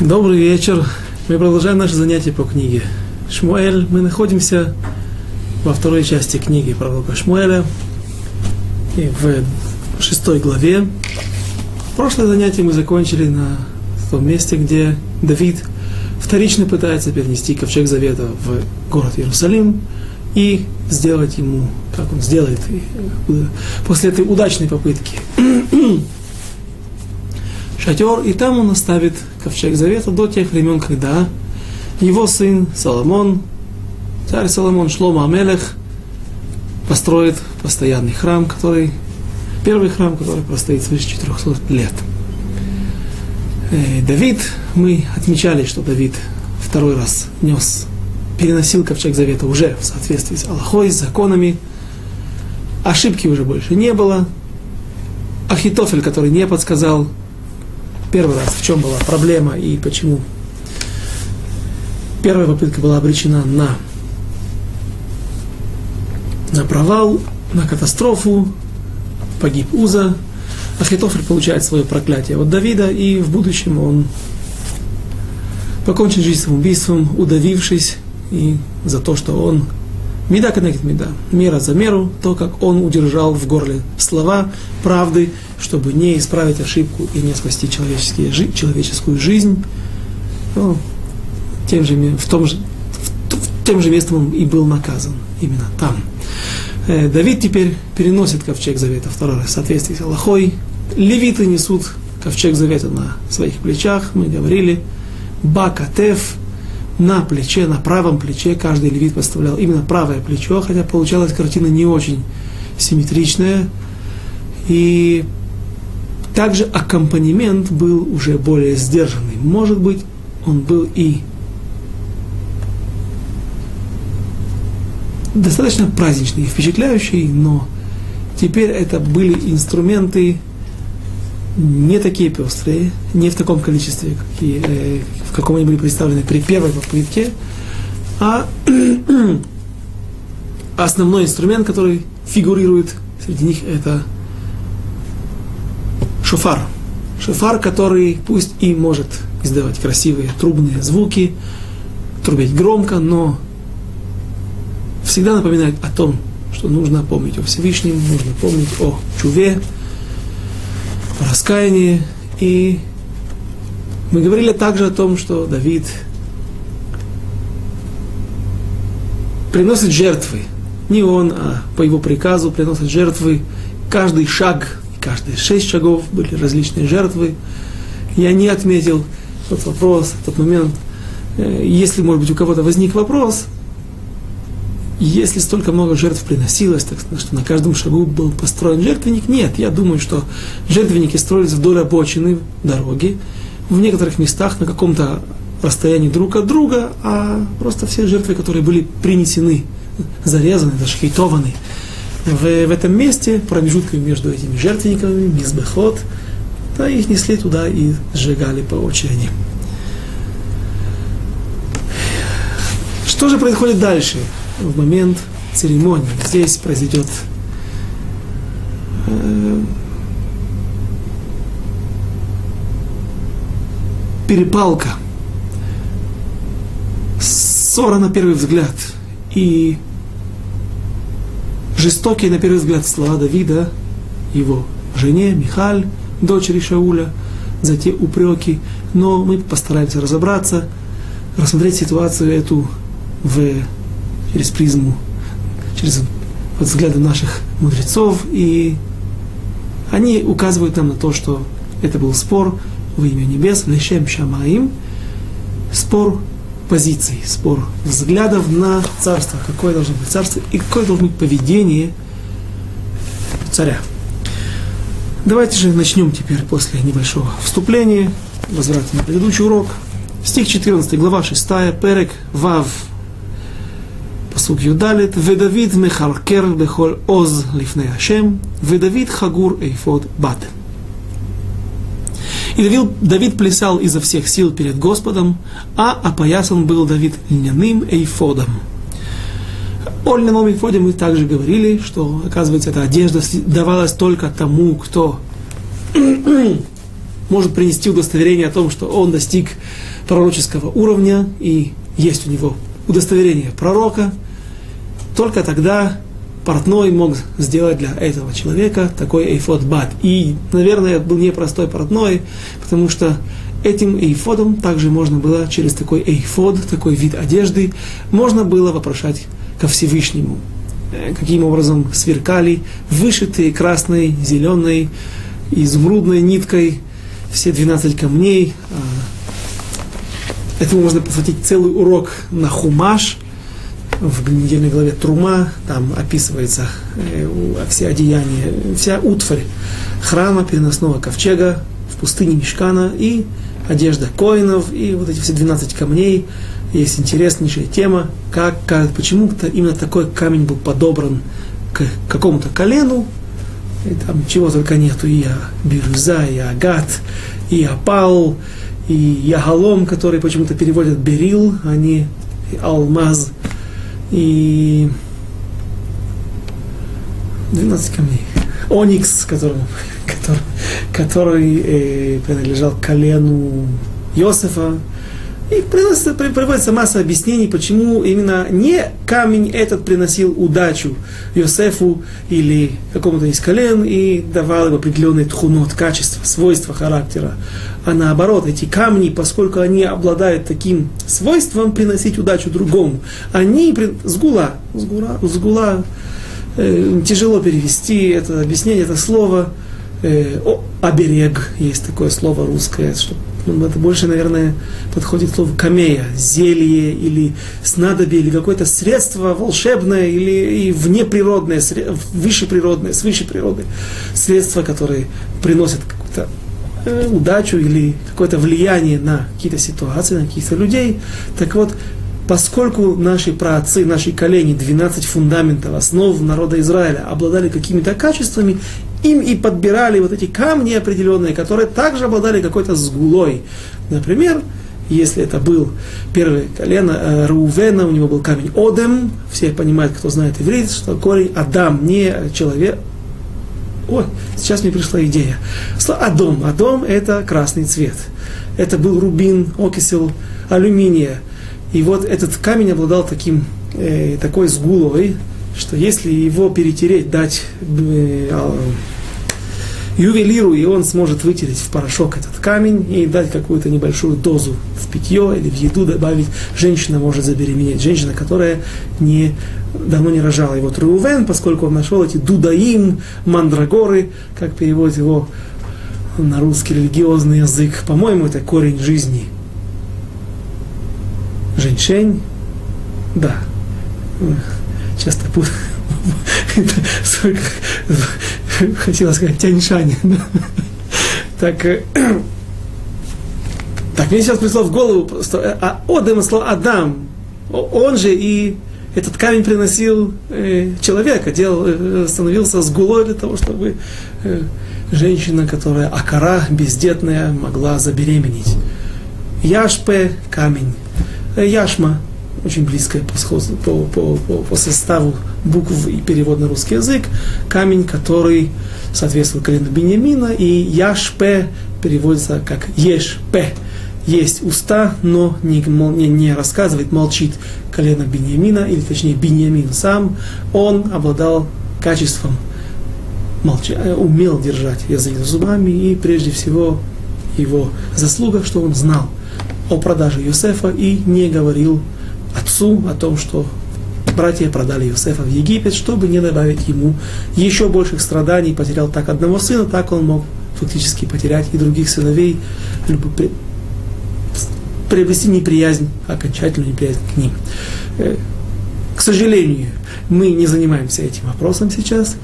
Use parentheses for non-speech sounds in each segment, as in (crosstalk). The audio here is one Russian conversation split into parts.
Добрый вечер. Мы продолжаем наше занятие по книге Шмуэль. Мы находимся во второй части книги пророка Шмуэля и в шестой главе. Прошлое занятие мы закончили на том месте, где Давид вторично пытается перенести ковчег завета в город Иерусалим и сделать ему, как он сделает после этой удачной попытки шатер, и там он оставит ковчег завета до тех времен, когда его сын Соломон, царь Соломон Шлома Амелех, построит постоянный храм, который, первый храм, который простоит свыше 400 лет. Э, Давид, мы отмечали, что Давид второй раз нес, переносил ковчег завета уже в соответствии с Аллахой, с законами. Ошибки уже больше не было. Ахитофель, который не подсказал первый раз, в чем была проблема и почему? Первая попытка была обречена на, на провал, на катастрофу, погиб Уза, Ахитофель получает свое проклятие от Давида, и в будущем он покончит жизнь самоубийством, удавившись и за то, что он Меда коннект меда. Мера за меру, то, как он удержал в горле слова правды, чтобы не исправить ошибку и не спасти человеческие, человеческую жизнь. Ну, тем же, в том же, в, тем же местом он и был наказан. Именно там. Э, Давид теперь переносит ковчег завета второй раз в соответствии с Аллахой. Левиты несут ковчег завета на своих плечах, мы говорили. Бакатев – на плече, на правом плече каждый левит поставлял именно правое плечо, хотя получалась картина не очень симметричная. И также аккомпанемент был уже более сдержанный. Может быть, он был и достаточно праздничный впечатляющий, но теперь это были инструменты не такие пестрые, не в таком количестве, какие, э, в каком они были представлены при первой попытке, а (clears throat) основной инструмент, который фигурирует среди них, это шофар. Шофар, который пусть и может издавать красивые трубные звуки, трубить громко, но всегда напоминает о том, что нужно помнить о Всевышнем, нужно помнить о чуве, раскаяние. И мы говорили также о том, что Давид приносит жертвы. Не он, а по его приказу приносит жертвы. Каждый шаг, каждые шесть шагов были различные жертвы. Я не отметил тот вопрос, тот момент. Э, если, может быть, у кого-то возник вопрос, если столько много жертв приносилось, так что на каждом шагу был построен жертвенник, нет, я думаю, что жертвенники строились вдоль обочины дороги, в некоторых местах на каком-то расстоянии друг от друга, а просто все жертвы, которые были принесены, зарезаны, зашхейтованы, в, в этом месте, промежутками между этими жертвенниками, мизбехот, да, их несли туда и сжигали по очереди. Что же происходит дальше? В момент церемонии. Здесь произойдет э, перепалка, ссора на первый взгляд и жестокие на первый взгляд слова Давида, его жене Михаль, дочери Шауля, за те упреки, но мы постараемся разобраться, рассмотреть ситуацию эту в через призму, через взгляды наших мудрецов, и они указывают нам на то, что это был спор во имя небес, лешем шамаим, спор позиций, спор взглядов на царство, какое должно быть царство и какое должно быть поведение царя. Давайте же начнем теперь после небольшого вступления, возврата на предыдущий урок. Стих 14, глава 6, Перек, Вав, פסוק י"ד, ודוד מחרקר בכל עוז לפני השם, ודוד חגור эйфод бат. И Давид, Давид плясал изо всех сил перед Господом, а опоясан был Давид льняным эйфодом. О льняном эйфоде мы также говорили, что, оказывается, эта одежда давалась только тому, кто (clears throat) может принести удостоверение о том, что он достиг пророческого уровня и есть у него удостоверение пророка, только тогда портной мог сделать для этого человека такой эйфод бат. И, наверное, был непростой портной, потому что этим эйфодом также можно было через такой эйфод, такой вид одежды, можно было вопрошать ко Всевышнему. Э, каким образом сверкали вышитые красной, зеленой, изумрудной ниткой все 12 камней. А, этому можно посвятить целый урок на хумаш, в недельной главе Трума, там описывается э, все одеяния, вся утварь храма, переносного ковчега в пустыне Мешкана и одежда коинов, и вот эти все 12 камней. Есть интереснейшая тема, как, как, почему-то именно такой камень был подобран к какому-то колену, и там чего только нету, и бирюза, и агат, и апал, и ягалом, который почему-то переводят берил, а не алмаз, и 12 камней. Оникс, которому, (laughs) который, который э, принадлежал колену Иосифа. И приносится, приводится масса объяснений, почему именно не камень этот приносил удачу Йосефу или какому-то из колен и давал им определенный тхунот, качество, свойства характера. А наоборот, эти камни, поскольку они обладают таким свойством приносить удачу другому, они сгула, сгула, сгула э, тяжело перевести это объяснение, это слово, э, о, оберег, есть такое слово русское, что ну, это больше, наверное, подходит слово камея, зелье или снадобье, или какое-то средство волшебное или и внеприродное, высшеприродное, природы, средство, которое приносит какую-то э, удачу или какое-то влияние на какие-то ситуации, на каких-то людей. Так вот, поскольку наши праотцы, наши колени, 12 фундаментов, основ народа Израиля обладали какими-то качествами, им и подбирали вот эти камни определенные, которые также обладали какой-то сгулой. Например, если это был первое колено э, Рувена, у него был камень Одем, все понимают, кто знает иврит, что корень Адам, не человек. Ой, сейчас мне пришла идея. Адом. Адом – это красный цвет. Это был рубин, окисел алюминия. И вот этот камень обладал таким, э, такой сгулой, что если его перетереть, дать э, а, ювелиру, и он сможет вытереть в порошок этот камень и дать какую-то небольшую дозу в питье или в еду добавить, женщина может забеременеть. Женщина, которая не, давно не рожала. И вот Рувен, поскольку он нашел эти дудаим, мандрагоры, как переводит его на русский религиозный язык, по-моему, это корень жизни. Женьшень, да, часто путаю хотела сказать Тяньшань. Так, э, (clears throat) так, мне сейчас пришло в голову, что э, а Одем слово Адам, он же и этот камень приносил э, человека, делал, э, становился сгулой для того, чтобы э, женщина, которая акара, бездетная, могла забеременеть. Яшпе – камень. Яшма очень близкое по, сходству, по, по, по, по составу букв и перевод на русский язык, камень, который соответствует колену Беньямина, и Яшпе переводится как Ешпе. Есть уста, но не, не, не рассказывает, молчит колено Беньямина, или точнее Беньямин сам, он обладал качеством молча, э, умел держать язык за зубами, и прежде всего его заслуга, что он знал о продаже Юсефа и не говорил отцу о том, что братья продали Иосифа в Египет, чтобы не добавить ему еще больших страданий. Потерял так одного сына, так он мог фактически потерять и других сыновей, приобрести неприязнь, окончательную неприязнь к ним. Э, к сожалению, мы не занимаемся этим вопросом сейчас,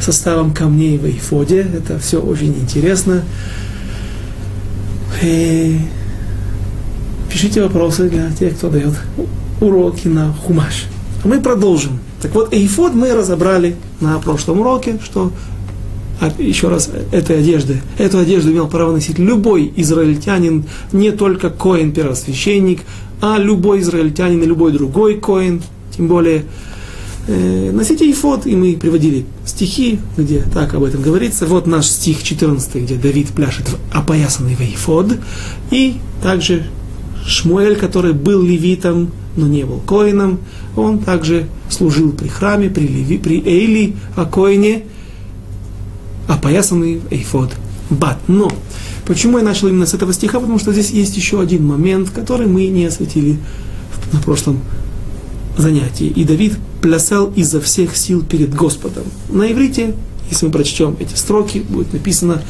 составом камней в Эйфоде. Это все очень интересно. И э, пишите вопросы для тех, кто дает уроки на хумаш. А мы продолжим. Так вот, эйфод мы разобрали на прошлом уроке, что а еще раз, этой одежды, эту одежду имел право носить любой израильтянин, не только коин первосвященник, а любой израильтянин и любой другой коин, тем более э, носите ефод, и мы приводили стихи, где так об этом говорится. Вот наш стих 14, где Давид пляшет опоясанный в ефод, и также Шмуэль, который был левитом, но не был коином, он также служил при храме, при, Леви, при Эйли, о коине, опоясанный эйфод. Бат. Но почему я начал именно с этого стиха? Потому что здесь есть еще один момент, который мы не осветили на прошлом занятии. И Давид плясал изо всех сил перед Господом. На иврите, если мы прочтем эти строки, будет написано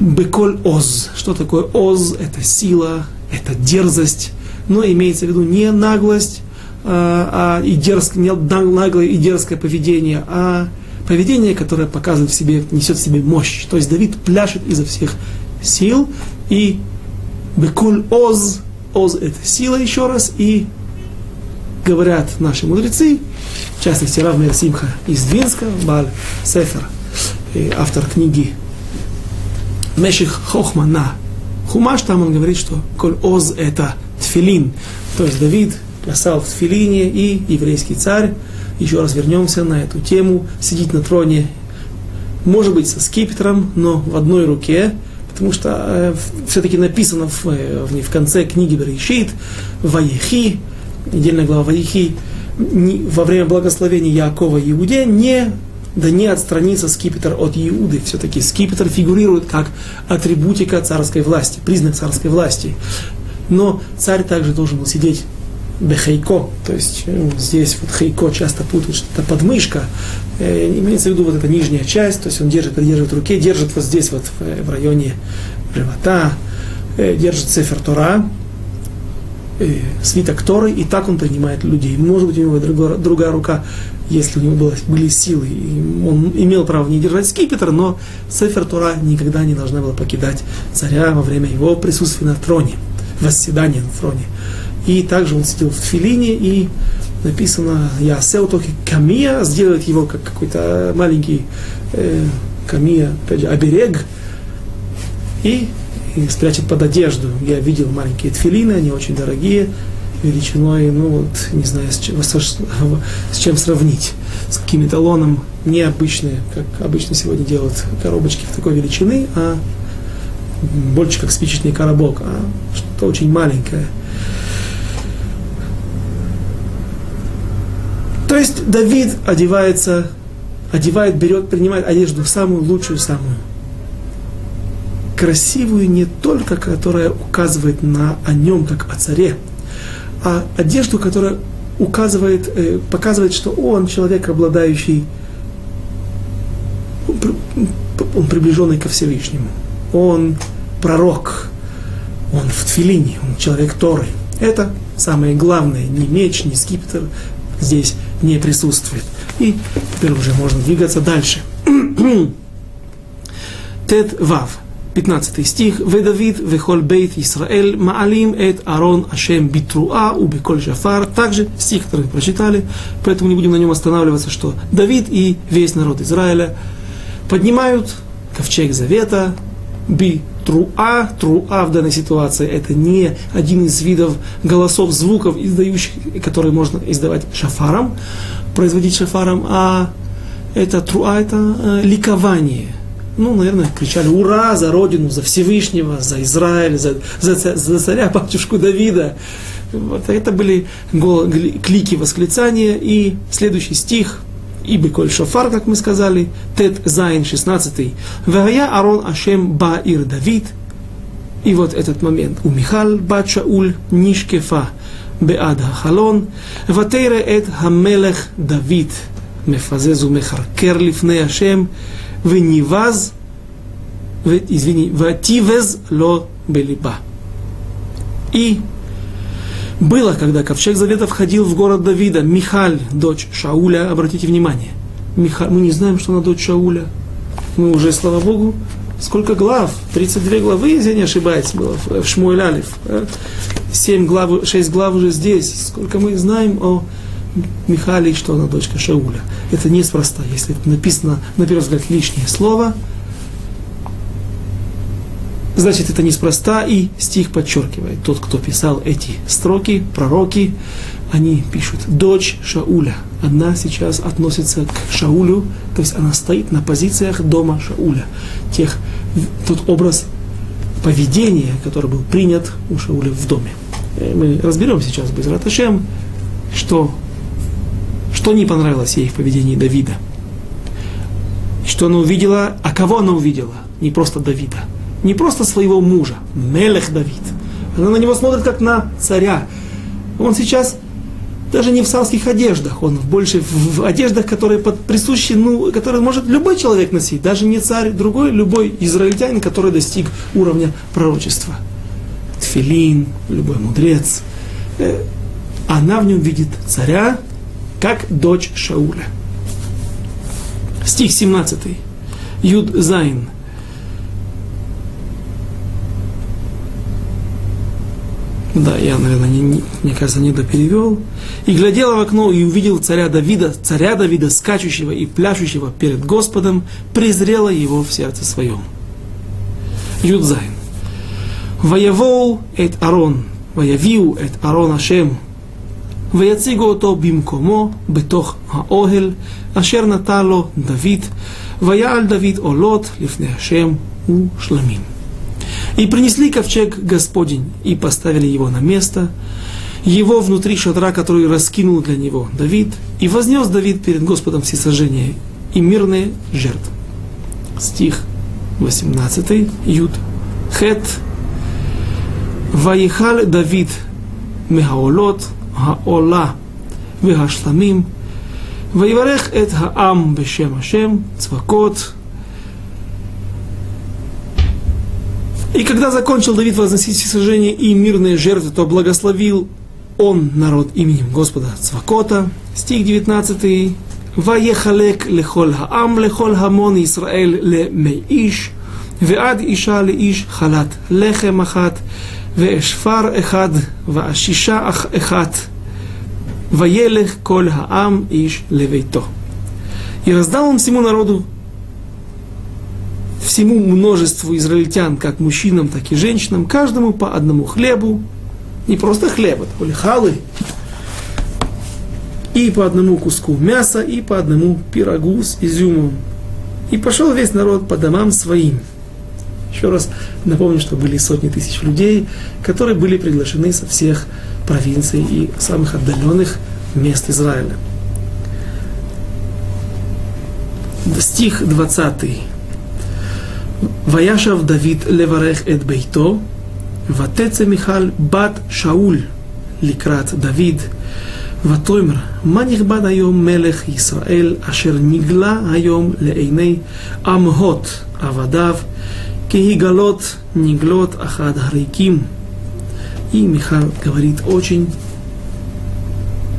«Беколь оз». Что такое оз? Это сила, это дерзость. Но имеется в виду не наглость, а, а и дерзкое, не наглое и дерзкое поведение, а поведение, которое показывает в себе, несет в себе мощь. То есть Давид пляшет изо всех сил, и бекуль оз, оз это сила еще раз, и говорят наши мудрецы, в частности Рав Симха из Двинска, Баль Сефер, автор книги Меших Хохма на Хумаш, там он говорит, что коль оз это тфилин, то есть Давид плясал в тфилине, и еврейский царь, еще раз вернемся на эту тему, сидит на троне, может быть, со скипетром, но в одной руке, потому что э, все-таки написано в, э, в, в конце книги Берешит, Ваехи, недельная глава Ваехи, во время благословения Якова Иуде не да не отстранится скипетр от Иуды. Все-таки скипетр фигурирует как атрибутика царской власти, признак царской власти. Но царь также должен был сидеть бехейко, то есть э, здесь вот хейко часто путают, что это подмышка, э, имеется в виду вот эта нижняя часть, то есть он держит, придерживает в держит вот здесь вот в, в районе живота, э, держит цифр Тора, э, свиток Торы, и так он принимает людей. Может быть, у него другая, другая рука, если у него было, были силы, он имел право не держать скипетр, но цифр Тора никогда не должна была покидать царя во время его присутствия на троне, восседания на троне. И также он сидел в филине, и написано «Я сеутохи камия», сделает его как какой-то маленький э, камия, опять же, оберег, и, и спрячет под одежду. Я видел маленькие тфилины, они очень дорогие, величиной, ну вот, не знаю, с чем, с чем сравнить. С каким эталоном необычные, как обычно сегодня делают коробочки в такой величины, а больше как спичечный коробок, а что-то очень маленькое – То есть Давид одевается, одевает, берет, принимает одежду самую лучшую, самую красивую не только, которая указывает на, о нем, как о царе, а одежду, которая указывает, э, показывает, что он человек, обладающий, он приближенный ко Всевышнему, он пророк, он в тфилине, он человек Торы. Это самое главное, не меч, не скипетр, здесь не присутствует. И теперь уже можно двигаться дальше. (clears throat) Тет Вав. 15 стих, «Ведавид вехол бейт Исраэль маалим эт Арон Ашем битруа у беколь шафар». Также стих, который прочитали, поэтому не будем на нем останавливаться, что Давид и весь народ Израиля поднимают ковчег завета, би труа, труа в данной ситуации это не один из видов голосов, звуков, издающих, которые можно издавать шафаром, производить шафаром, а это труа, это э, ликование ну, наверное, кричали «Ура!» за Родину, за Всевышнего, за Израиль, за, за, за царя, (laughs) батюшку Давида. Вот это были клики восклицания. И следующий стих «Ибы коль шофар», как мы сказали, Тет Зайн, 16 «Вая Арон Ашем Ба Ир Давид». И вот этот момент. «У Михал Бат Шауль Нишкефа Беада Халон Ватейре Эт Хамелех Давид» мефазез мехаркер лифней Ашем, вениваз, извини, вативез ло белиба. И было, когда ковчег завета входил в город Давида, Михаль, дочь Шауля, обратите внимание, Михаль, мы не знаем, что она дочь Шауля. Мы уже, слава Богу, сколько глав? 32 главы, если не ошибаюсь, было в Шмуэль Алиф. Э? 7 глав, 6 глав уже здесь. Сколько мы знаем о Михале, что она дочка Шауля. Это неспроста. Если написано, на первый взгляд, лишнее слово – Значит, это неспроста, и стих подчеркивает. Тот, кто писал эти строки, пророки, они пишут, дочь Шауля. Одна сейчас относится к Шаулю, то есть она стоит на позициях дома Шауля. Тех, тот образ поведения, который был принят у Шауля в доме. Э, мы разберем сейчас без Раташем, что, что не понравилось ей в поведении Давида. Что она увидела, а кого она увидела? Не просто Давида, не просто своего мужа, Мелех Давид. Она на него смотрит как на царя. Он сейчас даже не в царских одеждах, он больше в одеждах, которые под, присущи, ну, которые может любой человек носить, даже не царь, другой, любой израильтянин, который достиг уровня пророчества. Тфилин, любой мудрец. Э, она в нем видит царя, как дочь Шауля. Стих 17. יוד זיין. Да, я, наверное, не, не, мне кажется, не доперевел. И глядела в окно и увидел царя Давида, царя Давида, скачущего и пляшущего перед Господом, презрела его в сердце своем. יוד זיין. ויביאו את ארון, ваявиу эт Арон Ашем, ויציגו אותו במקומו בתוך האוהל אשר נתן לו דוד, ויעל דוד עולות לפני השם ושלמים. И принесли ковчег Господень, и поставили его на место, его внутри шатра, который раскинул для него Давид, и вознес Давид перед Господом всесожжение и мирные жертвы. Стих 18, Юд, Хет, Ваихаль Давид Мехаолот, Хаола, Вехашламим, ויברך את העם בשם השם, צבקות, И когда закончил Давид возносить всесожжение и мирные жертвы, то благословил он народ именем Господа Цвакота. Стих 19. ויחלק לכל העם, לכל המון ישראל למי איש, ועד אישה לאיש חלת לחם אחת, ואשפר אחד, ועשישה אחת, וילך כל העם איש לביתו. И раздал он всему народу всему множеству израильтян, как мужчинам, так и женщинам, каждому по одному хлебу, не просто хлеба, это были халы, и по одному куску мяса, и по одному пирогу с изюмом. И пошел весь народ по домам своим. Еще раз напомню, что были сотни тысяч людей, которые были приглашены со всех провинций и самых отдаленных мест Израиля. Стих 20. וישב דוד לברך את ביתו, ותצא מיכל בת שאול לקראת דוד, ותאמר, מה נכבד היום מלך ישראל, אשר נגלה היום לעיני עמהות עבדיו, Кеигалот Ниглот Ахад Гариким. И Михаил говорит очень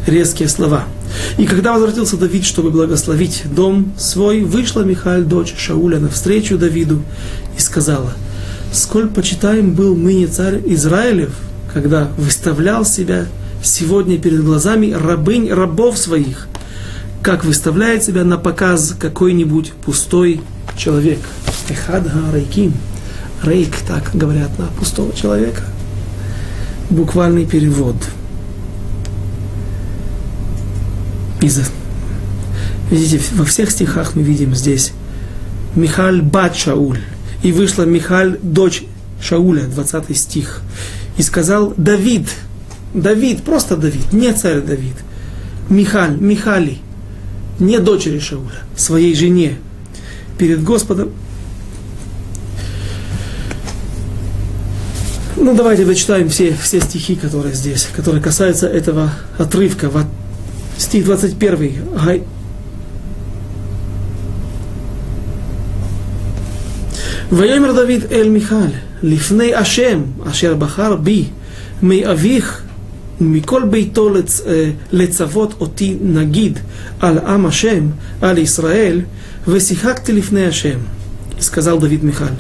резкие слова. И когда возвратился Давид, чтобы благословить дом свой, вышла Михаил дочь Шауля, навстречу Давиду и сказала, «Сколь почитаем был ныне царь Израилев, когда выставлял себя сегодня перед глазами рабынь рабов своих, как выставляет себя на показ какой-нибудь пустой человек». Эхадга рейким. Рейк, так говорят на пустого человека. Буквальный перевод – из... Видите, во всех стихах мы видим здесь Михаль бат Шауль. И вышла Михаль, дочь Шауля, 20 стих. И сказал Давид, Давид, просто Давид, не царь Давид. Михаль, Михали, не дочери Шауля, своей жене, перед Господом. Ну, давайте дочитаем все, все стихи, которые здесь, которые касаются этого отрывка стих 21. ויאמר דוד אל מיכל, לפני השם אשר בחר בי, מאביך ומכל ביתו לצ... לצוות אותי נגיד על עם השם, על ישראל, ושיחקתי לפני השם. Сказал Давид Михаль,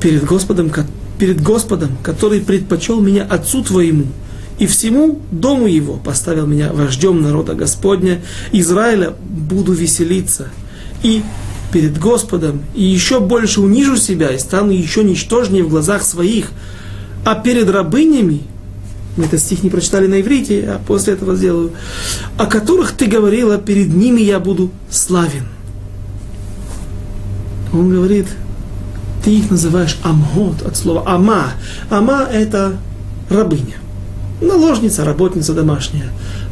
перед Господом, перед Господом, который предпочел меня отцу твоему, и всему дому его поставил меня вождем народа Господня, Израиля буду веселиться, и перед Господом, и еще больше унижу себя, и стану еще ничтожнее в глазах своих, а перед рабынями мы этот стих не прочитали на иврите, а после этого сделаю, о которых ты говорила, перед ними я буду славен. Он говорит, ты их называешь амгот от слова ама. Ама – это рабыня, наложница, работница домашняя.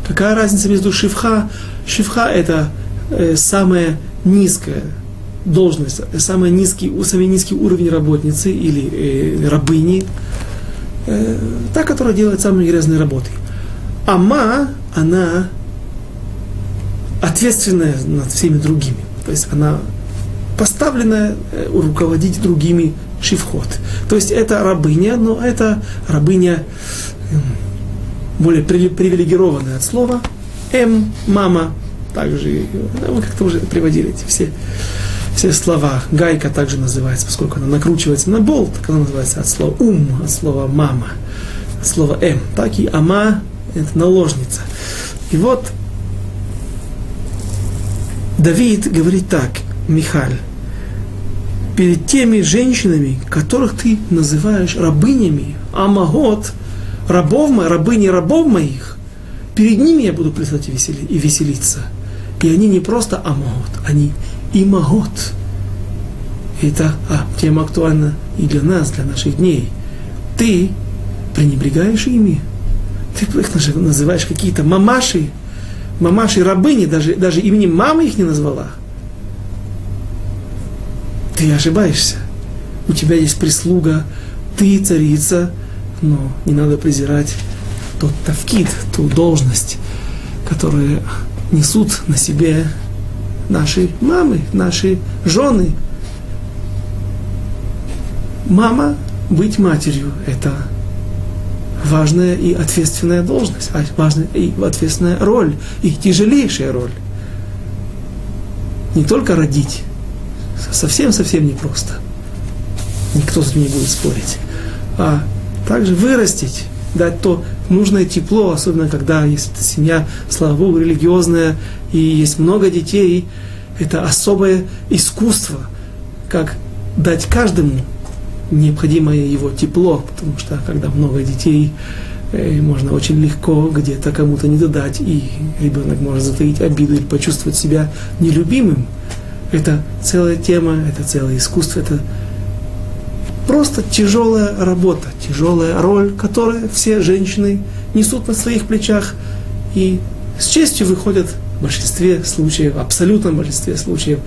Какая разница между шифха? Шифха – это э, самая низкая должность, самый низкий, самый низкий уровень работницы или э, рабыни, э, та, которая делает самые грязные работы. Ама, она ответственная над всеми другими. То есть она поставленная э, руководить другими шифхот. То есть это рабыня, но это рабыня эм, более привилегированная от слова. М, мама, также, мы как-то уже приводили эти все все слова. Гайка также называется, поскольку она накручивается на болт, так она называется от слова ум, от слова мама, от слова м. Так и ама – это наложница. И вот Давид говорит так, Михаль, перед теми женщинами, которых ты называешь рабынями, амагот, рабов моих, рабыни рабов моих, перед ними я буду плясать и веселиться. И они не просто амагот, они и Магот. Это а, тема актуальна и для нас, для наших дней. Ты пренебрегаешь ими. Ты их называешь какие-то мамаши, мамаши рабыни, даже, даже имени мамы их не назвала. Ты ошибаешься. У тебя есть прислуга, ты царица, но не надо презирать тот тавкид, ту должность, которую несут на себе наши мамы, наши жены. Мама, быть матерью, это важная и ответственная должность, а важная и ответственная роль, и тяжелейшая роль. Не только родить, совсем-совсем непросто. Никто с этим не будет спорить. А также вырастить, дать то нужное тепло, особенно когда есть семья, слава Богу, религиозная, и есть много детей, это особое искусство, как дать каждому необходимое его тепло, потому что когда много детей, э, можно очень легко где-то кому-то не додать, и ребенок может затаить обиду или почувствовать себя нелюбимым. Это целая тема, это целое искусство, это просто тяжелая работа, тяжелая роль, которую все женщины несут на своих плечах. И с честью выходят в большинстве случаев, абсолютном большинстве случаев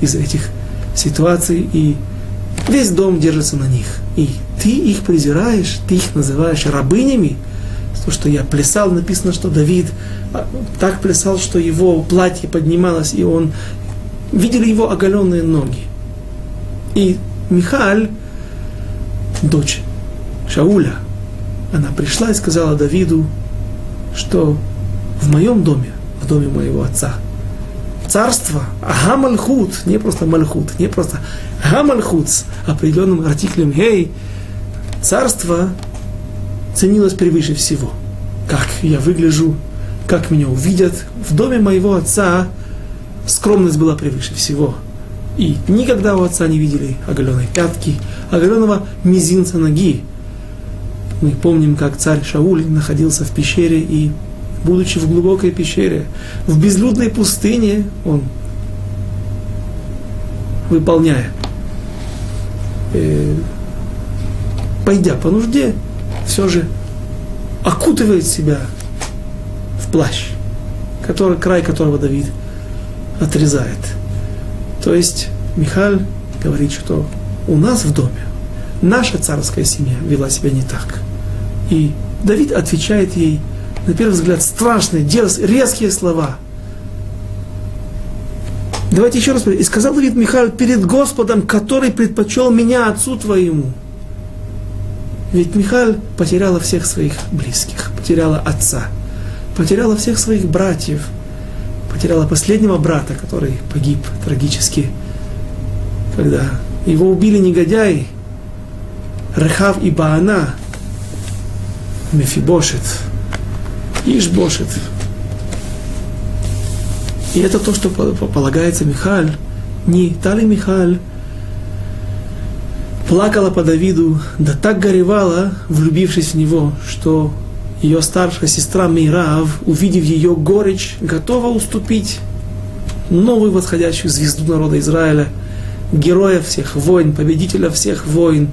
из этих ситуаций, и весь дом держится на них. И ты их презираешь, ты их называешь рабынями, то, что я плясал, написано, что Давид а, так плясал, что его платье поднималось, и он видели его оголенные ноги. И Михаль, дочь Шауля, она пришла и сказала Давиду, что в моем доме в доме моего отца. Царство, Гамальхут, не просто Мальхут, не просто Гамальхут с определенным артиклем Гей, царство ценилось превыше всего. Как я выгляжу, как меня увидят. В доме моего отца скромность была превыше всего. И никогда у отца не видели оголенной пятки, оголенного мизинца ноги. Мы помним, как царь Шауль находился в пещере и будучи в глубокой пещере, в безлюдной пустыне, он, выполняя, э, пойдя по нужде, все же окутывает себя в плащ, который, край которого Давид отрезает. То есть Михаль говорит, что у нас в доме наша царская семья вела себя не так. И Давид отвечает ей – на первый взгляд, страшные, резкие слова. Давайте еще раз. И сказал Давид Михаил перед Господом, который предпочел меня отцу твоему. Ведь Михаил потеряла всех своих близких, потеряла отца, потеряла всех своих братьев, потеряла последнего брата, который погиб трагически, когда его убили негодяи, Рехав и Баана, Мефибошет – Ишбошет. И это то, что полагается Михаль. Не та ли Михаль плакала по Давиду, да так горевала, влюбившись в него, что ее старшая сестра Мирав, увидев ее горечь, готова уступить новую восходящую звезду народа Израиля, героя всех войн, победителя всех войн,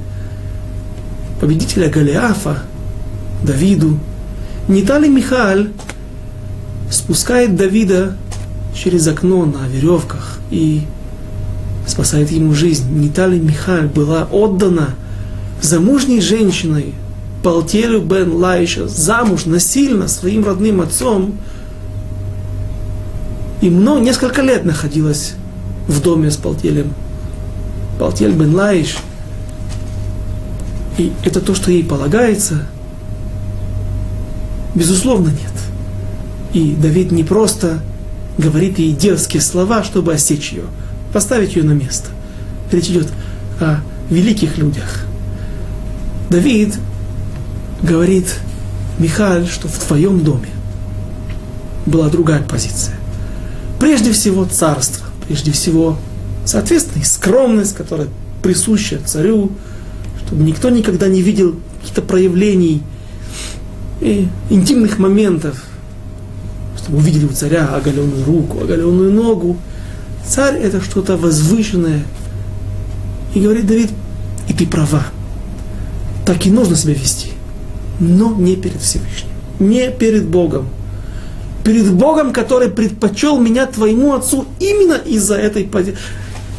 победителя Голиафа, Давиду. Не та ли Михаль спускает Давида через окно на веревках и спасает ему жизнь. Не та ли Михаль была отдана замужней женщиной, Палтелю бен Лаиша, замуж насильно своим родным отцом, и много, несколько лет находилась в доме с Палтелем. Палтель бен Лаиш. И это то, что ей полагается? Безусловно, нет. И Давид не просто говорит ей дерзкие слова, чтобы осечь ее, поставить ее на место. Речь идет о великих людях. Давид говорит Михаил, что в твоем доме была другая позиция. Прежде всего царство, прежде всего, соответственно, и скромность, которая присуща царю, чтобы никто никогда не видел каких-то проявлений и интимных моментов, чтобы увидели у царя оголенную руку, оголенную ногу. Царь это что-то возвышенное. И говорит Давид, и ты права. Так и нужно себя вести. Но не перед Всевышним. Не перед Богом. Перед Богом, который предпочел меня твоему отцу именно из-за этой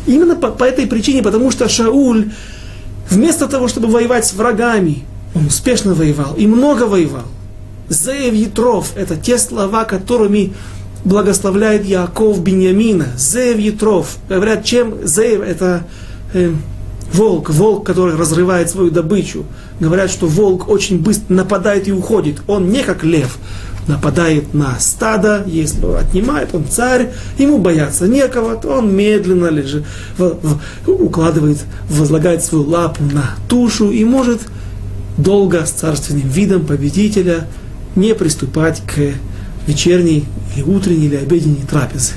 Именно по, по этой причине, потому что Шауль, вместо того, чтобы воевать с врагами, он успешно воевал и много воевал. Зеев Ятров – это те слова, которыми благословляет Яков Беньямина. Зеев Ятров. Говорят, чем Зеев – это э, волк, волк, который разрывает свою добычу. Говорят, что волк очень быстро нападает и уходит. Он не как лев, нападает на стадо, если отнимает, он царь, ему бояться некого, то он медленно лежит, в, в, укладывает, возлагает свою лапу на тушу и может долго с царственным видом победителя не приступать к вечерней или утренней или обеденней трапезе.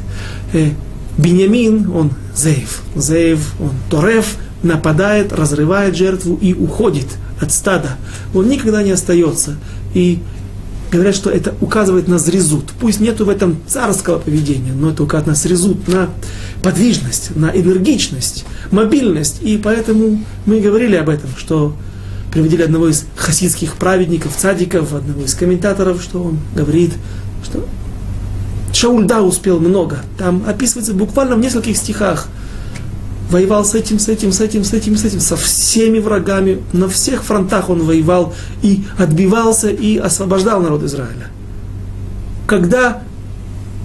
Э, Беньямин, он Зеев. Зеев, он Торев, нападает, разрывает жертву и уходит от стада. Он никогда не остается. И говорят, что это указывает на зрезут. Пусть нету в этом царского поведения, но это указывает на зрезут, на подвижность, на энергичность, мобильность. И поэтому мы говорили об этом, что приводили одного из хасидских праведников, цадиков, одного из комментаторов, что он говорит, что Шауль, да, успел много. Там описывается буквально в нескольких стихах. Воевал с этим, с этим, с этим, с этим, с этим, со всеми врагами. На всех фронтах он воевал и отбивался, и освобождал народ Израиля. Когда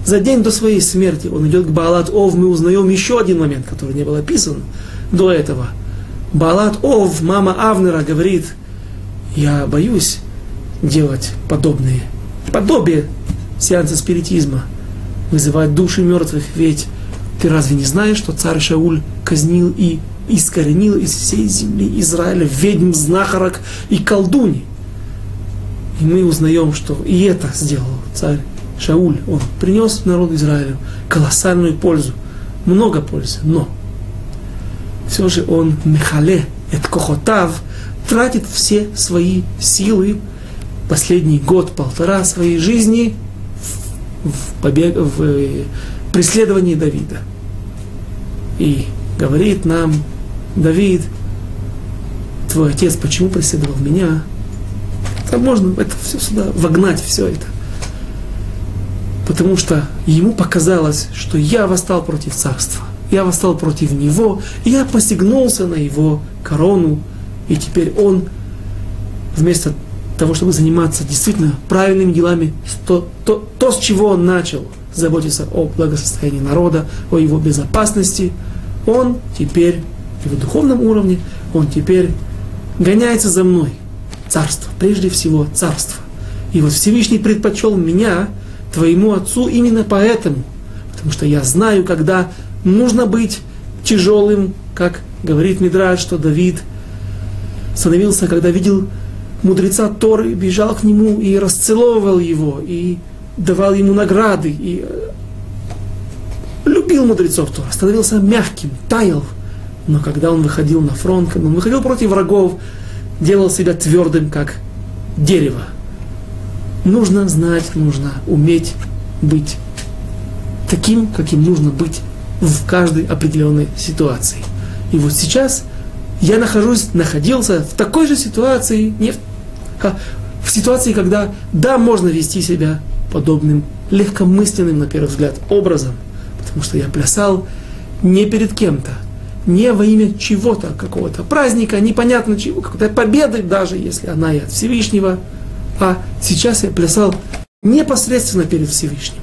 за день до своей смерти он идет к Баалат Ов, мы узнаем еще один момент, который не был описан до этого – Балат Ов, мама Авнера, говорит, я боюсь делать подобные, подобие сеанса спиритизма, вызывать души мертвых, ведь ты разве не знаешь, что царь Шауль казнил и искоренил из всей земли Израиля ведьм, знахарок и колдуни? И мы узнаем, что и это сделал царь Шауль. Он принес народу Израилю колоссальную пользу, много пользы, но все же он мехале, это кохотав, тратит все свои силы, последний год-полтора своей жизни в, побег, в преследовании Давида. И говорит нам Давид, твой отец почему преследовал меня? Там можно это все сюда вогнать, все это. Потому что ему показалось, что я восстал против царства я восстал против него, и я посягнулся на его корону, и теперь он, вместо того, чтобы заниматься действительно правильными делами, то, то, то с чего он начал заботиться о благосостоянии народа, о его безопасности, он теперь, в духовном уровне, он теперь гоняется за мной. Царство, прежде всего царство. И вот Всевышний предпочел меня, твоему отцу, именно поэтому. Потому что я знаю, когда нужно быть тяжелым, как говорит Мидраш, что Давид становился, когда видел мудреца Торы, бежал к нему и расцеловывал его, и давал ему награды, и э, любил мудрецов Торы, становился мягким, таял. Но когда он выходил на фронт, когда он выходил против врагов, делал себя твердым, как дерево. нужно знать, нужно уметь быть таким, каким нужно быть в каждой определенной ситуации. И вот сейчас я нахожусь, находился в такой же ситуации, не в, в ситуации, когда, да, можно вести себя подобным легкомысленным, на первый взгляд, образом, потому что я плясал не перед кем-то, не во имя чего-то, какого-то праздника, непонятно чего, какой-то победы, даже если она и от Всевышнего, а сейчас я плясал непосредственно перед Всевышним.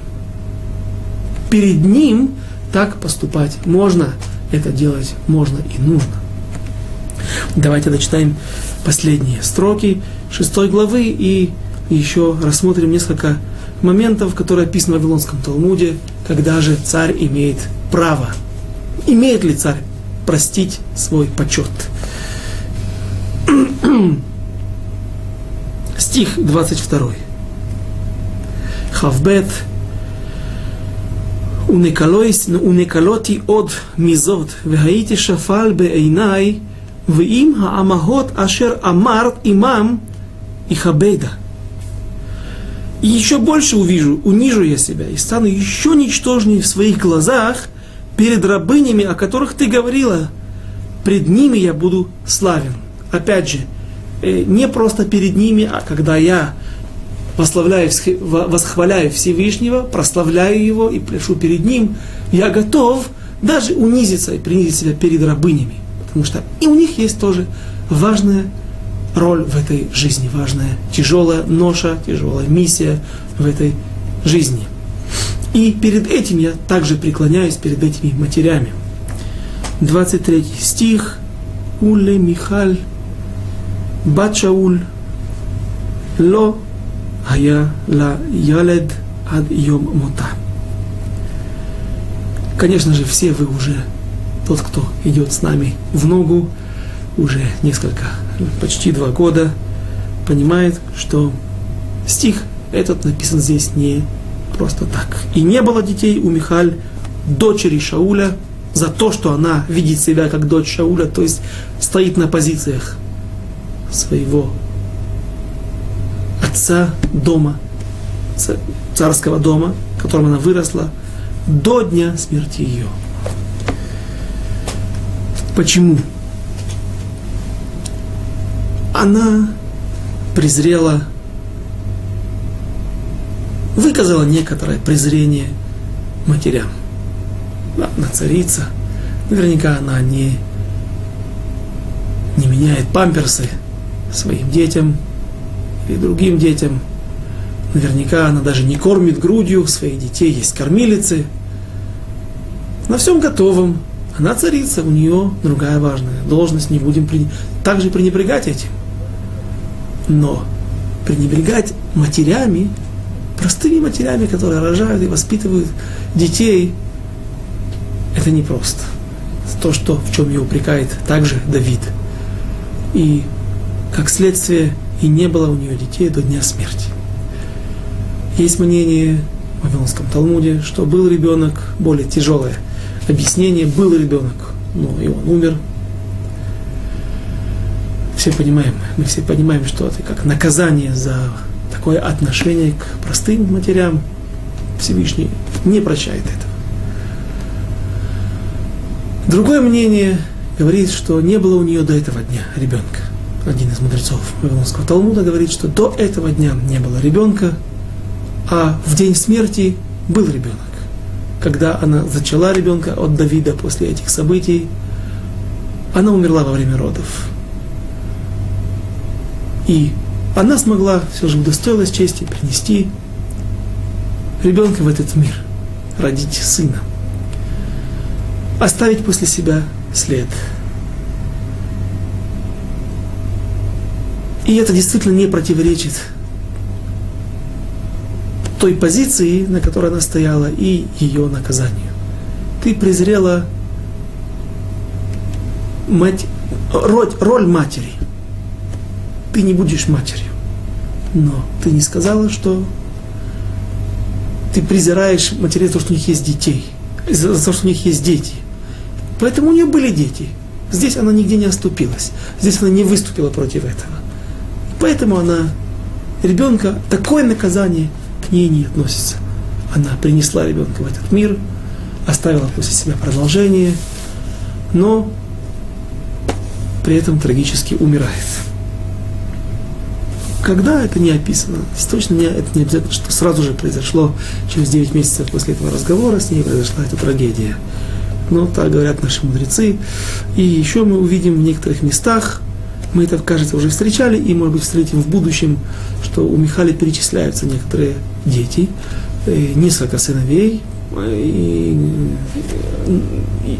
Перед Ним так поступать можно, это делать можно и нужно. Давайте дочитаем последние строки шестой главы и еще рассмотрим несколько моментов, которые описаны в Вавилонском Талмуде, когда же царь имеет право. Имеет ли царь простить свой почет? (clears throat) Стих 22. Хавбет ונקלותי עוד מזאת, והייתי שפל בעיניי, ואם האמהות אשר אמרת עמם, и хабеда. И еще больше увижу, унижу я себя и стану еще ничтожнее в своих глазах перед рабынями, о которых ты говорила. Пред ними я буду славен. Опять же, э, не просто перед ними, а когда я прославляю, восхваляю Всевышнего, прославляю Его и пляшу перед Ним, я готов даже унизиться и принизить себя перед рабынями. Потому что и у них есть тоже важное роль в этой жизни важная, тяжелая ноша, тяжелая миссия в этой жизни. И перед этим я также преклоняюсь перед этими матерями. 23 стих. Уле Михаль Бат Ло Хая Ла Ялед Ад Йом Мута. Конечно же, все вы уже, тот, кто идет с нами в ногу, уже несколько почти два года, понимает, что стих этот написан здесь не просто так. И не было детей у Михаль, дочери Шауля, за то, что она видит себя как дочь Шауля, то есть стоит на позициях своего отца дома, царского дома, в котором она выросла, до дня смерти ее. Почему? Она презрела, выказала некоторое презрение матерям. Она царица, наверняка она не, не меняет памперсы своим детям, и другим детям. Наверняка она даже не кормит грудью своих детей, есть кормилицы. На всем готовом. Она царица, у нее другая важная должность, не будем при... также пренебрегать этим. Но пренебрегать матерями, простыми матерями, которые рожают и воспитывают детей, это непросто. То, что, в чем ее упрекает также Давид. И как следствие и не было у нее детей до дня смерти. Есть мнение в Вавилонском Талмуде, что был ребенок, более тяжелое объяснение, был ребенок, но и он умер. Все понимаем, мы все понимаем, что это как наказание за такое отношение к простым матерям. Всевышний не прощает этого. Другое мнение говорит, что не было у нее до этого дня ребенка один из мудрецов Вавилонского Талмуда говорит, что до этого дня не было ребенка, а в день смерти был ребенок. Когда она зачала ребенка от Давида после этих событий, она умерла во время родов. И она смогла, все же удостоилась чести, принести ребенка в этот мир, родить сына, оставить после себя след – И это действительно не противоречит той позиции, на которой она стояла, и ее наказанию. Ты презрела мать, роль, роль матери. Ты не будешь матерью. Но ты не сказала, что ты презираешь матерей за то, что у них есть детей, за то, что у них есть дети. Поэтому у нее были дети. Здесь она нигде не оступилась. Здесь она не выступила против этого. Поэтому она ребенка, такое наказание к ней не относится. Она принесла ребенка в этот мир, оставила после себя продолжение, но при этом трагически умирает. Когда это не описано, точно не, это не обязательно, что сразу же произошло, через 9 месяцев после этого разговора с ней произошла эта трагедия. Но так говорят наши мудрецы. И еще мы увидим в некоторых местах, мы это, кажется, уже встречали, и, может быть, встретим в будущем, что у Михали перечисляются некоторые дети, э, несколько сыновей. Э, и, и,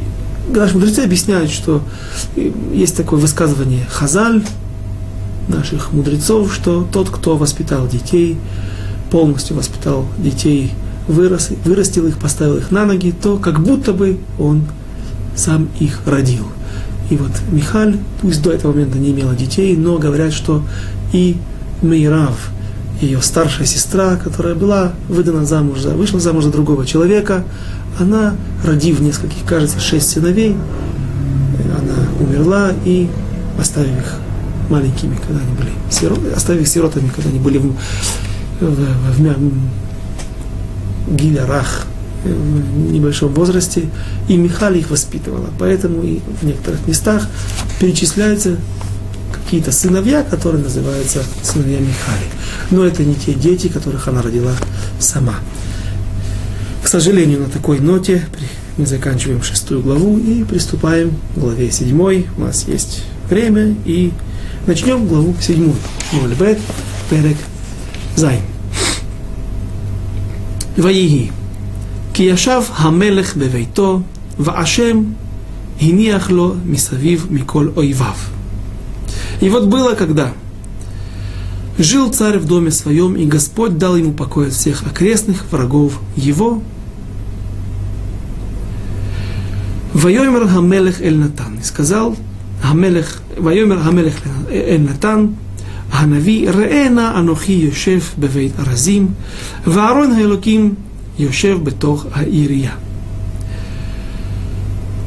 наши мудрецы объясняют, что есть такое высказывание «хазаль», наших мудрецов, что тот, кто воспитал детей, полностью воспитал детей, вырос, вырастил их, поставил их на ноги, то как будто бы он сам их родил. И вот Михаль, пусть до этого момента не имела детей, но говорят, что и Мейрав, ее старшая сестра, которая была выдана замуж за, вышла замуж за другого человека, она, родив нескольких, кажется, шесть сыновей, она умерла и, оставив их маленькими, когда они были сиротами, оставив их сиротами, когда они были в, в, в, в, Гилярах, в небольшом возрасте, и Михали их воспитывала. Поэтому и в некоторых местах перечисляются какие-то сыновья, которые называются сыновья Михали. Но это не те дети, которых она родила сама. К сожалению, на такой ноте мы заканчиваем шестую главу и приступаем к главе седьмой. У нас есть время и Начнем главу 7. Мольбет, Перек, Зай. Ваиги. Киашав, хамелех бевейто, ваашем Гиниахло Мисавив Миколь Ойвав. И вот было когда. Жил царь в доме своем, и Господь дал ему покой от всех окрестных врагов его. Вайомер Хамелех Эль Натан. И сказал המלך, ויאמר המלך אל נתן, הנביא, ראה נא אנוכי יושב בבית ארזים, וארון האלוקים יושב בתוך העירייה.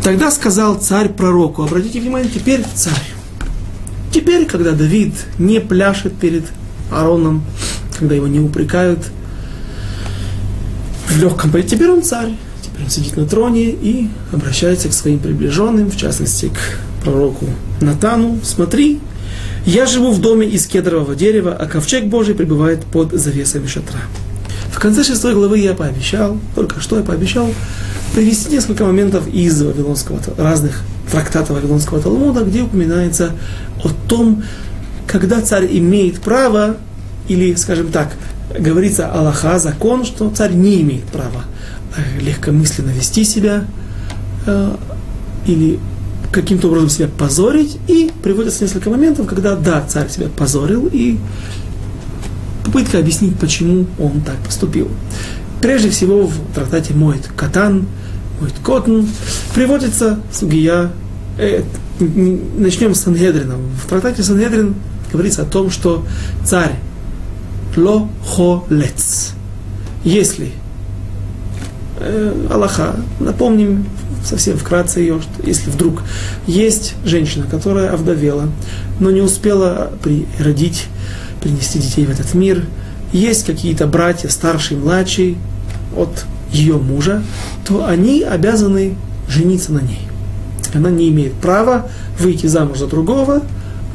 Тогда сказал царь пророку, обратите внимание, теперь царь. Теперь, когда Давид не пляшет перед Аароном, когда его не упрекают в легком теперь он царь, теперь он сидит на троне и обращается к своим приближенным, в частности к пророку Натану, смотри, я живу в доме из кедрового дерева, а ковчег Божий пребывает под завесами шатра. В конце шестой главы я пообещал, только что я пообещал, привести несколько моментов из Вавилонского, разных трактатов Вавилонского Талмуда, где упоминается о том, когда царь имеет право, или, скажем так, говорится Аллаха, закон, что царь не имеет права э, легкомысленно вести себя, э, или каким-то образом себя позорить, и приводится несколько моментов, когда, да, царь себя позорил, и попытка объяснить, почему он так поступил. Прежде всего, в трактате Моет Катан, Моет Котн, приводится сугия, э, начнем с Сангедрина. В трактате Сангедрин говорится о том, что царь ло хо лец. Если э, Аллаха, напомним, совсем вкратце ее, что если вдруг есть женщина, которая овдовела, но не успела при, родить, принести детей в этот мир, есть какие-то братья, старший, младший, от ее мужа, то они обязаны жениться на ней. Она не имеет права выйти замуж за другого,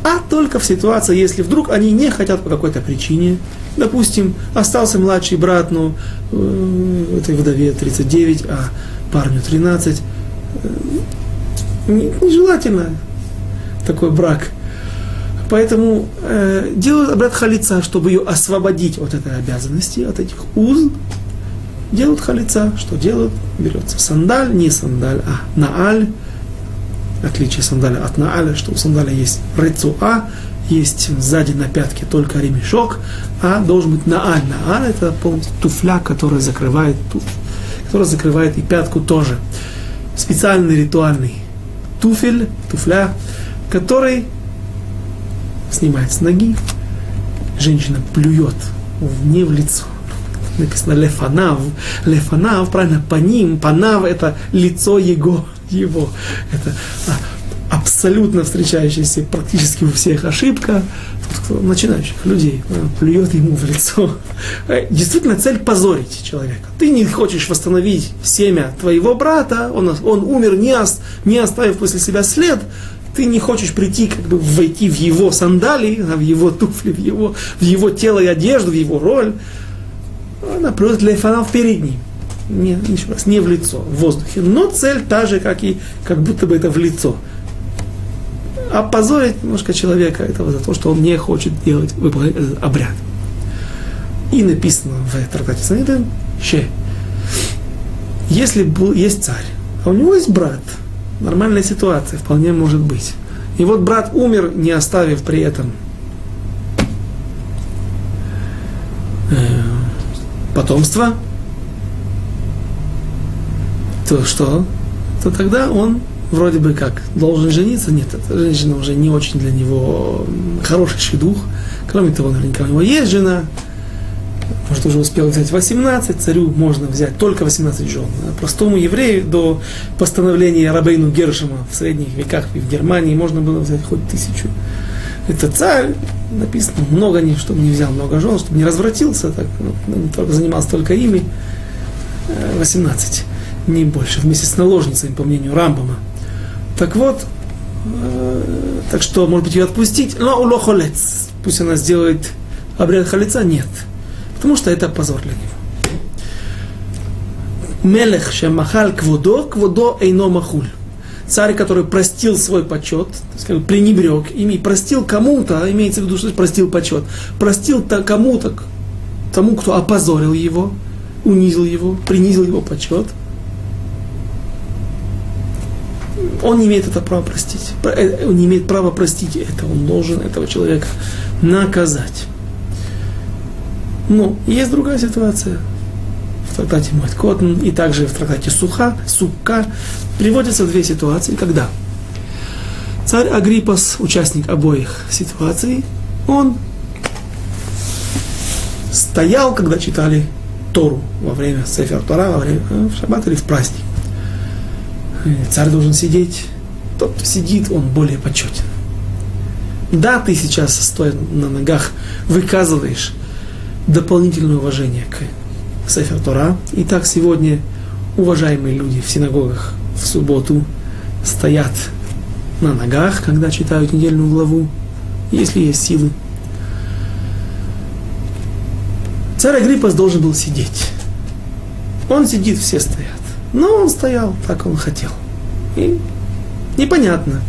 а только в ситуации, если вдруг они не хотят по какой-то причине, допустим, остался младший брат, но э, этой вдове 39, а парню 13, нежелательно такой брак. Поэтому э, делают обряд халица, чтобы ее освободить от этой обязанности, от этих уз. Делают халица. Что делают? Берется сандаль, не сандаль, а нааль. Отличие сандаля от нааля, что у сандаля есть рецуа, есть сзади на пятке только ремешок, а должен быть нааль. Нааль это полностью туфля, которая закрывает, которая закрывает и пятку тоже специальный ритуальный туфель, туфля, который снимает с ноги, женщина плюет не в лицо. Написано лефанав. Лефанав, правильно, по ним, панав это лицо его. его. Это, а, абсолютно встречающаяся практически у всех ошибка, начинающих людей, плюет ему в лицо. Э, действительно, цель позорить человека. Ты не хочешь восстановить семя твоего брата, он, он умер, не, ос, не оставив после себя след, ты не хочешь прийти, как бы войти в его сандалии, в его туфли, в его, в его тело и одежду, в его роль. Она плюет лейфанов перед ним. Не, еще раз, не в лицо, в воздухе. Но цель та же, как и как будто бы это в лицо опозорить немножко человека этого за то, что он не хочет делать, выполнять этот обряд. И написано в трактате Санидрин, че, если был, есть царь, а у него есть брат, нормальная ситуация, вполне может быть. И вот брат умер, не оставив при этом э, потомства, то что? То тогда он вроде бы как должен жениться, нет, эта женщина уже не очень для него хороший дух. Кроме того, наверняка у него есть жена, может, уже успел взять 18, царю можно взять только 18 жен. А простому еврею до постановления Рабейну Гершема в средних веках в Германии можно было взять хоть тысячу. Это царь, написано, много не, чтобы не взял много жен, чтобы не развратился, так, ну, только занимался только ими. 18, э, не больше, вместе с наложницами, по мнению Рамбама. Так вот, э, так что, может быть, ее отпустить, но уло холец. Пусть она сделает обряд халица, нет. Потому что это позор для него. Мелех шемахаль кводо, кводо эйно махуль. Царь, который простил свой почет, то есть, пренебрег ими, простил кому-то, а имеется в виду, что простил почет, простил кому-то, тому, кто опозорил его, унизил его, принизил его почет – он не имеет это права простить. Э, он не имеет права простить это. Он должен этого человека наказать. Но есть другая ситуация. В трактате Мойт Котн и также в трактате Суха, Сукка приводятся две ситуации, когда царь Агриппас, участник обоих ситуаций, он стоял, когда читали Тору во время Сефер Тора, во время э, в шаббат или в праздник царь должен сидеть. Тот, кто сидит, он более почетен. Да, ты сейчас, стоя на ногах, выказываешь дополнительное уважение к Сефер Тора. И так сегодня уважаемые люди в синагогах в субботу стоят на ногах, когда читают недельную главу, если есть силы. Царь Агриппас должен был сидеть. Он сидит, все стоят. Но он стоял, так он хотел. И непонятно,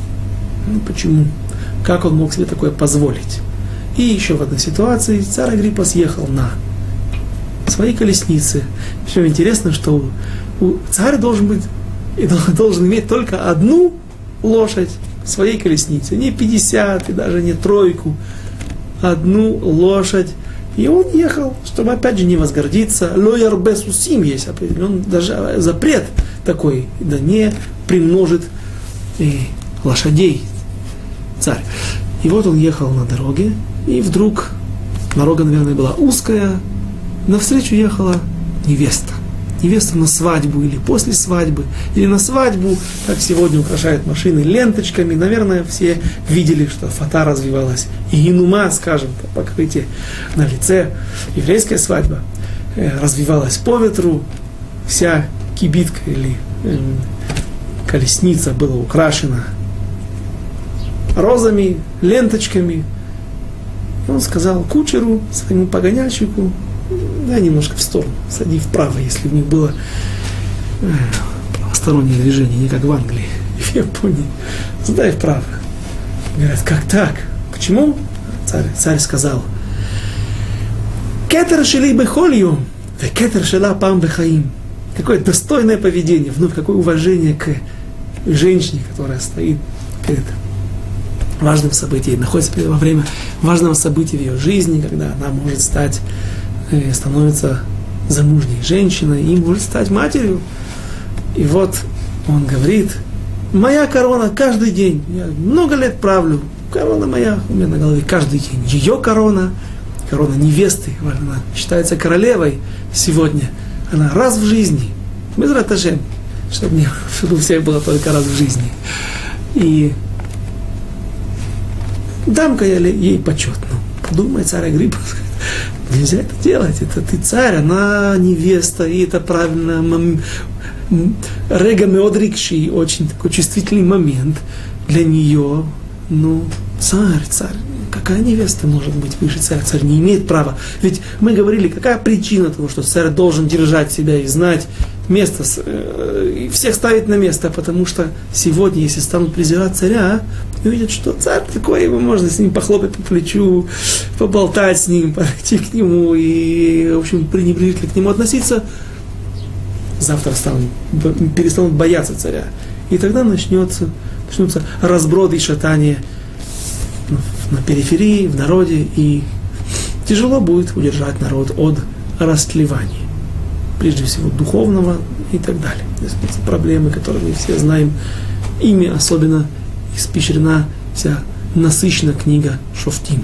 ну, почему, как он мог себе такое позволить. И еще в одной ситуации царь Агриппа съехал на своей колеснице. Причем интересно, что у, царь должен быть и (laughs) должен иметь только одну лошадь в своей колеснице, не 50 и даже не тройку, одну лошадь и он ехал, чтобы опять же не возгордиться. Лояр бесусим есть определенный даже запрет такой, да не примножит и лошадей царь. И вот он ехал на дороге, и вдруг дорога, наверное, была узкая, навстречу ехала невеста невесту на свадьбу или после свадьбы, или на свадьбу, как сегодня украшают машины ленточками. Наверное, все видели, что фата развивалась. И инума, скажем, покрытие на лице. Еврейская свадьба э, развивалась по ветру. Вся кибитка или э, колесница была украшена розами, ленточками. И он сказал кучеру, своему погоняльщику, да, немножко в сторону, сади вправо, если у них было э, правостороннее движение, не как в Англии (laughs) в Японии. Сдай вправо. Говорят, как так? Почему? Царь, царь сказал, кетер шели бы холью, кетер шела пам бехаим. Какое достойное поведение, вновь какое уважение к женщине, которая стоит перед важным событием, находится во время важного события в ее жизни, когда она может стать становится замужней женщиной и может стать матерью. И вот он говорит, моя корона каждый день, я много лет правлю, корона моя у меня на голове каждый день. Ее корона, корона невесты, она считается королевой сегодня, она раз в жизни, мы Безратажем, чтобы, не, чтобы у всех было только раз в жизни. И Дам-ка я ей почет. Ну, подумай, царь Агриппа, нельзя это делать, это ты царь, она невеста, и это правильно, Рега Меодрикши, очень такой чувствительный момент для нее, ну, царь, царь, какая невеста может быть выше царя? Царь не имеет права. Ведь мы говорили, какая причина того, что царь должен держать себя и знать место, э, и всех ставить на место, потому что сегодня, если станут презирать царя, и увидят, что царь такой, его можно с ним похлопать по плечу, поболтать с ним, (laughs) подойти к нему и, в общем, пренебрежительно к нему относиться, завтра станут, перестанут бояться царя. И тогда начнется, начнутся разброды и шатания на периферии, в народе, и тяжело будет удержать народ от растлевания. Прежде всего духовного и так далее. Это проблемы, которые мы все знаем. Ими особенно испещрена вся насыщена книга Шофтим.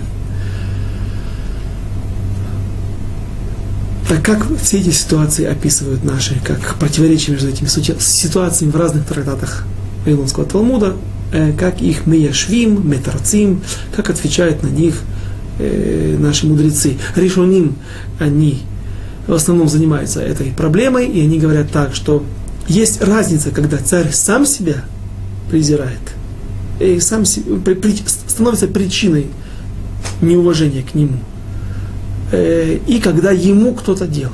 Так как все эти ситуации описывают наши, как противоречия между этими ситуациями в разных трактатах Вавилонского Талмуда, Э, как их мияшвим, метарцим, как отвечают на них э, наши мудрецы. Решоним, они в основном занимаются этой проблемой, и они говорят так, что есть разница, когда царь сам себя презирает, и сам становится причиной неуважения к нему, э, и когда ему кто-то делает.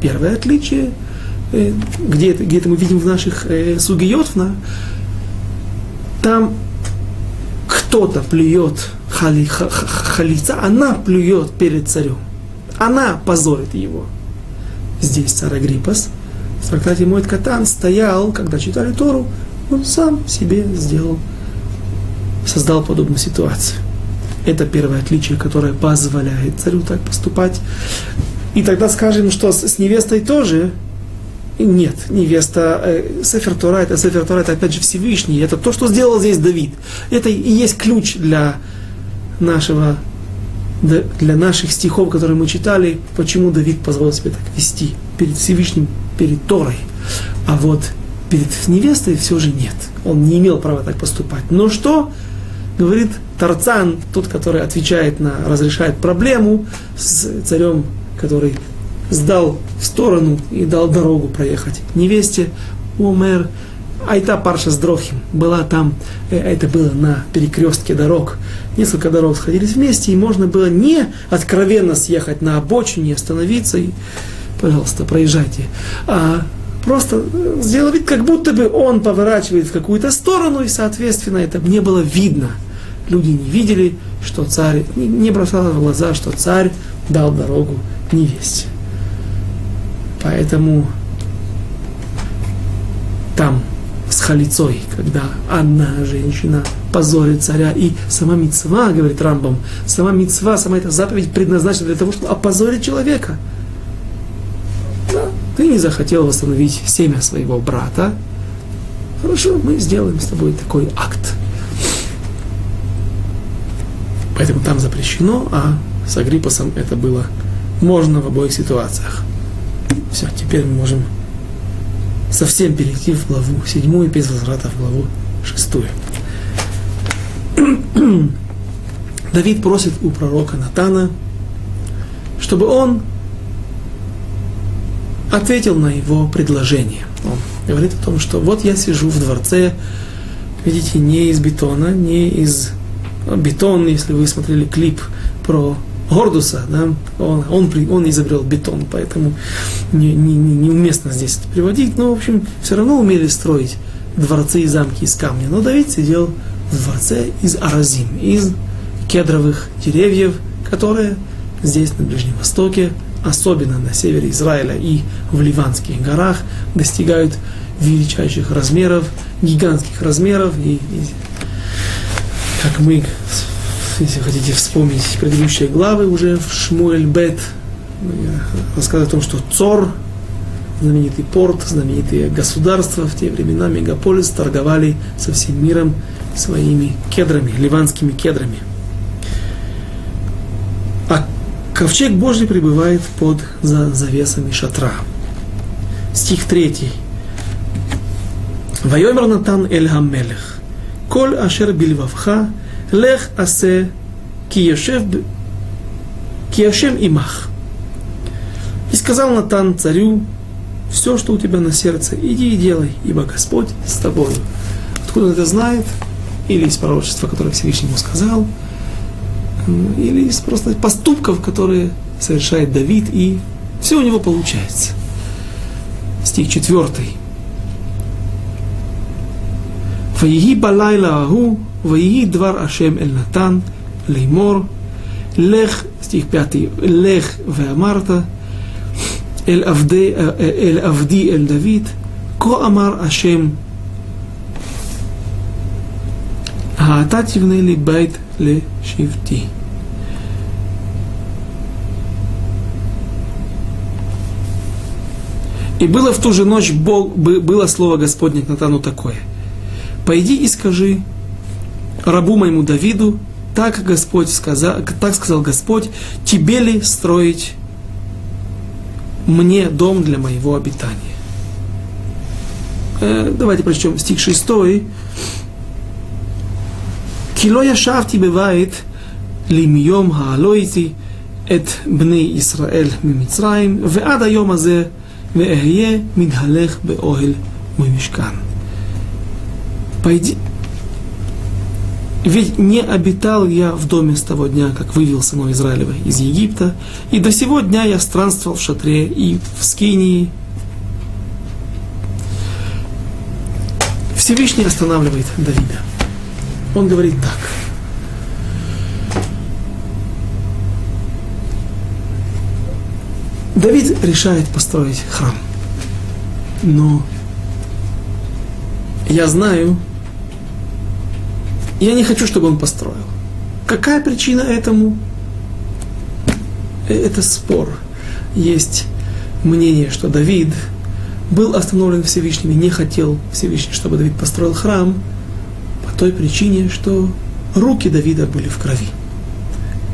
Первое отличие, где это, где это мы видим в наших э, сугиот, там кто-то плюет хали, ха, халица, она плюет перед царем. Она позорит его. Здесь царь Агриппас в трактате Мойт Катан стоял, когда читали Тору, он сам себе сделал, создал подобную ситуацию. Это первое отличие, которое позволяет царю так поступать. И тогда скажем, что с невестой тоже нет, невеста э, Сефер Тора, это Сефер Тора, это опять же Всевышний, это то, что сделал здесь Давид. Это и есть ключ для нашего, для наших стихов, которые мы читали, почему Давид позволил себе так вести перед Всевышним, перед Торой. А вот перед невестой все же нет. Он не имел права так поступать. Но что говорит Тарцан, тот, который отвечает на, разрешает проблему с царем, который сдал в сторону и дал дорогу проехать невесте. Умер Айта Парша с Дрохим была там, э, это было на перекрестке дорог. Несколько дорог сходились вместе, и можно было не откровенно съехать на обочине, остановиться и, пожалуйста, проезжайте. А просто сделал вид, как будто бы он поворачивает в какую-то сторону, и, соответственно, это не было видно. Люди не видели, что царь, не бросало в глаза, что царь дал дорогу невесте. Поэтому там с халицой, когда одна женщина позорит царя, и сама мецва, говорит Рамбам, сама мецва, сама эта заповедь предназначена для того, чтобы опозорить человека. Ты не захотел восстановить семя своего брата, хорошо, мы сделаем с тобой такой акт. Поэтому там запрещено, а с Агриппосом это было можно в обоих ситуациях. Все, теперь мы можем совсем перейти в главу седьмую, без возврата в главу шестую. (clears throat) Давид просит у пророка Натана, чтобы он ответил на его предложение. Он говорит о том, что вот я сижу в дворце, видите, не из бетона, не из бетона, если вы смотрели клип про Гордуса, да, он, он, он изобрел бетон, поэтому не, не, не, неуместно здесь это приводить, но, в общем, все равно умели строить дворцы и замки из камня. Но Давид сидел в дворце из аразим, из кедровых деревьев, которые здесь, на Ближнем Востоке, особенно на севере Израиля и в Ливанских горах, достигают величайших размеров, гигантских размеров. И, и как мы если хотите вспомнить предыдущие главы уже в Шмуэль Бет, рассказывает о том, что Цор, знаменитый порт, знаменитые государства в те времена, мегаполис, торговали со всем миром своими кедрами, ливанскими кедрами. Ковчег Божий пребывает под за завесами шатра. Стих 3. Вайомер Натан Эль Хамелех. Коль ашер бильвавха Лех асе киешев киешем имах. И сказал Натан царю, все, что у тебя на сердце, иди и делай, ибо Господь с тобой. Откуда он это знает? Или из пророчества, которое Всевышний ему сказал, или из просто поступков, которые совершает Давид, и все у него получается. Стих четвертый. ויהי בלילה ההוא, ויהי דבר השם אל נתן לאמור, לך, סטיך פייתי, לך ואמרת אל עבדי, אל עבדי אל דוד, כה אמר השם, האתה תבנה לי בית לשבטי. И было в ту же ночь Бог, было слово Господне к Натану такое. «Пойди и скажи рабу моему Давиду, так, Господь сказал, так сказал Господь, тебе ли строить мне дом для моего обитания?» э, Давайте прочтем стих 6. «Кило яшавти бывает лимьем хаалойти эт бней Исраэль мимицраим, веада йом азе» Веэхье мидхалех беоэль мой мешкан. Пойди. Ведь не обитал я в доме с того дня, как вывел сына Израилева из Египта, и до сего дня я странствовал в шатре и в Скинии. Всевышний останавливает Давида. Он говорит так – Давид решает построить храм. Но я знаю, я не хочу, чтобы он построил. Какая причина этому? Э, это спор. Есть мнение, что Давид был остановлен Всевышним и не хотел Всевышний, чтобы Давид построил храм по той причине, что руки Давида были в крови.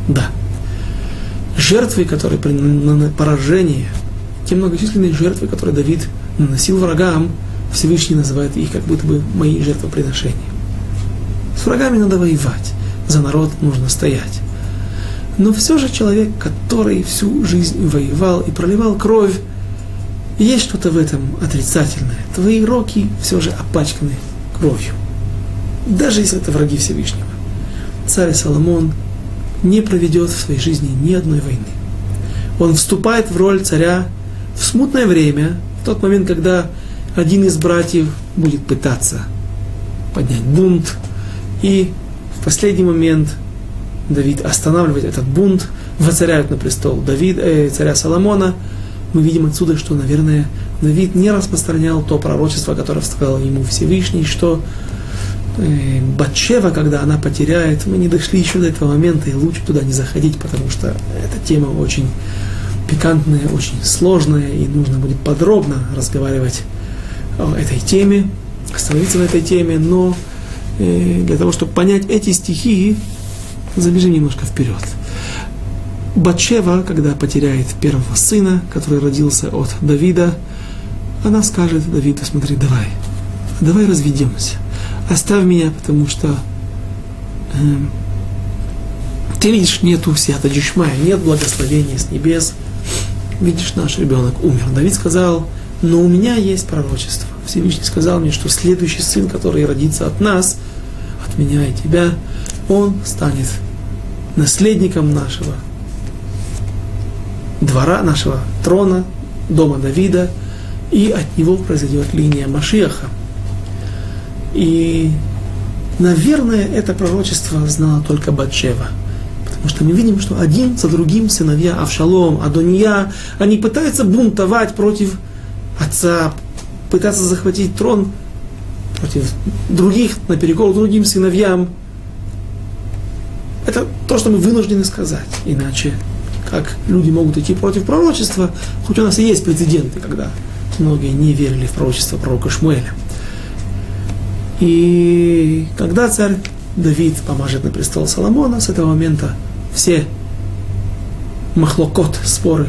Да, жертвы, которые при поражении, те многочисленные жертвы, которые Давид наносил врагам, Всевышний называет их как будто бы мои жертвоприношения. С врагами надо воевать, за народ нужно стоять. Но все же человек, который всю жизнь воевал и проливал кровь, есть что-то в этом отрицательное. Твои руки все же опачканы кровью. Даже если это враги Всевышнего. Царь Соломон не проведет в своей жизни ни одной войны. Он вступает в роль царя в смутное время, в тот момент, когда один из братьев будет пытаться поднять бунт, и в последний момент Давид останавливает этот бунт, воцаряют на престол Давид, э, царя Соломона. Мы видим отсюда, что, наверное, Давид не распространял то пророчество, которое сказал ему Всевышний, что Батшева, когда она потеряет, мы не дошли еще до этого момента, и лучше туда не заходить, потому что эта тема очень пикантная, очень сложная, и нужно будет подробно разговаривать о этой теме, остановиться на этой теме, но э, для того, чтобы понять эти стихи, забежим немножко вперед. Батшева, когда потеряет первого сына, который родился от Давида, она скажет Давиду, смотри, давай, давай разведемся оставь меня, потому что э, ты видишь, нету сията дишмая, нет благословения с небес. Видишь, наш ребенок умер. Давид сказал, но у меня есть пророчество. Всевышний сказал мне, что следующий сын, который родится от нас, от меня и тебя, он станет наследником нашего двора, нашего трона, дома Давида, и от него произойдет линия Машиаха. И, наверное, это пророчество знала только Батшева. Потому что мы видим, что один за другим сыновья Авшалом, Адония, они пытаются бунтовать против отца, пытаться захватить трон против других, наперекор другим сыновьям. Это то, что мы вынуждены сказать. Иначе, как люди могут идти против пророчества, хоть у нас и есть прецеденты, когда многие не верили в пророчество пророка Шмуэля. И когда царь Давид помажет на престол Соломона, с этого момента все махлокот, споры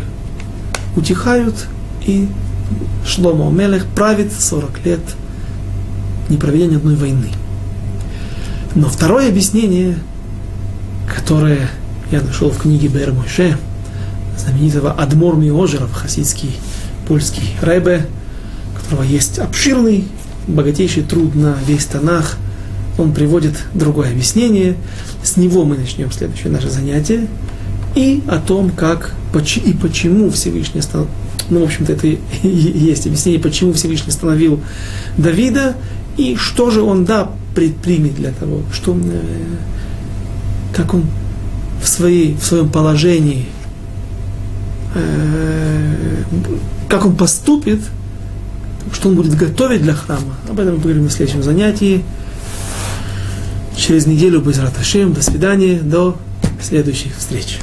утихают, и Шломо Мелех правит 40 лет, не проведя ни одной войны. Но второе объяснение которое я нашел в книге Бер Мойше, знаменитого Адмор Миожеров, хасидский польский рэбе, у которого есть обширный, богатейший труд на весь Танах. Он приводит другое объяснение. С него мы начнем следующее наше занятие. И о том, как и почему Всевышний остановил, ну, в общем-то, это (laughs) и есть объяснение, почему Всевышний остановил Давида, и что же он, да, предпримет для того, что, э, как он в, своей, в своем положении, э, как он поступит, что он будет готовить для храма. Об этом мы поговорим на следующем занятии. Через неделю без Раташем. До свидания. До следующих встреч.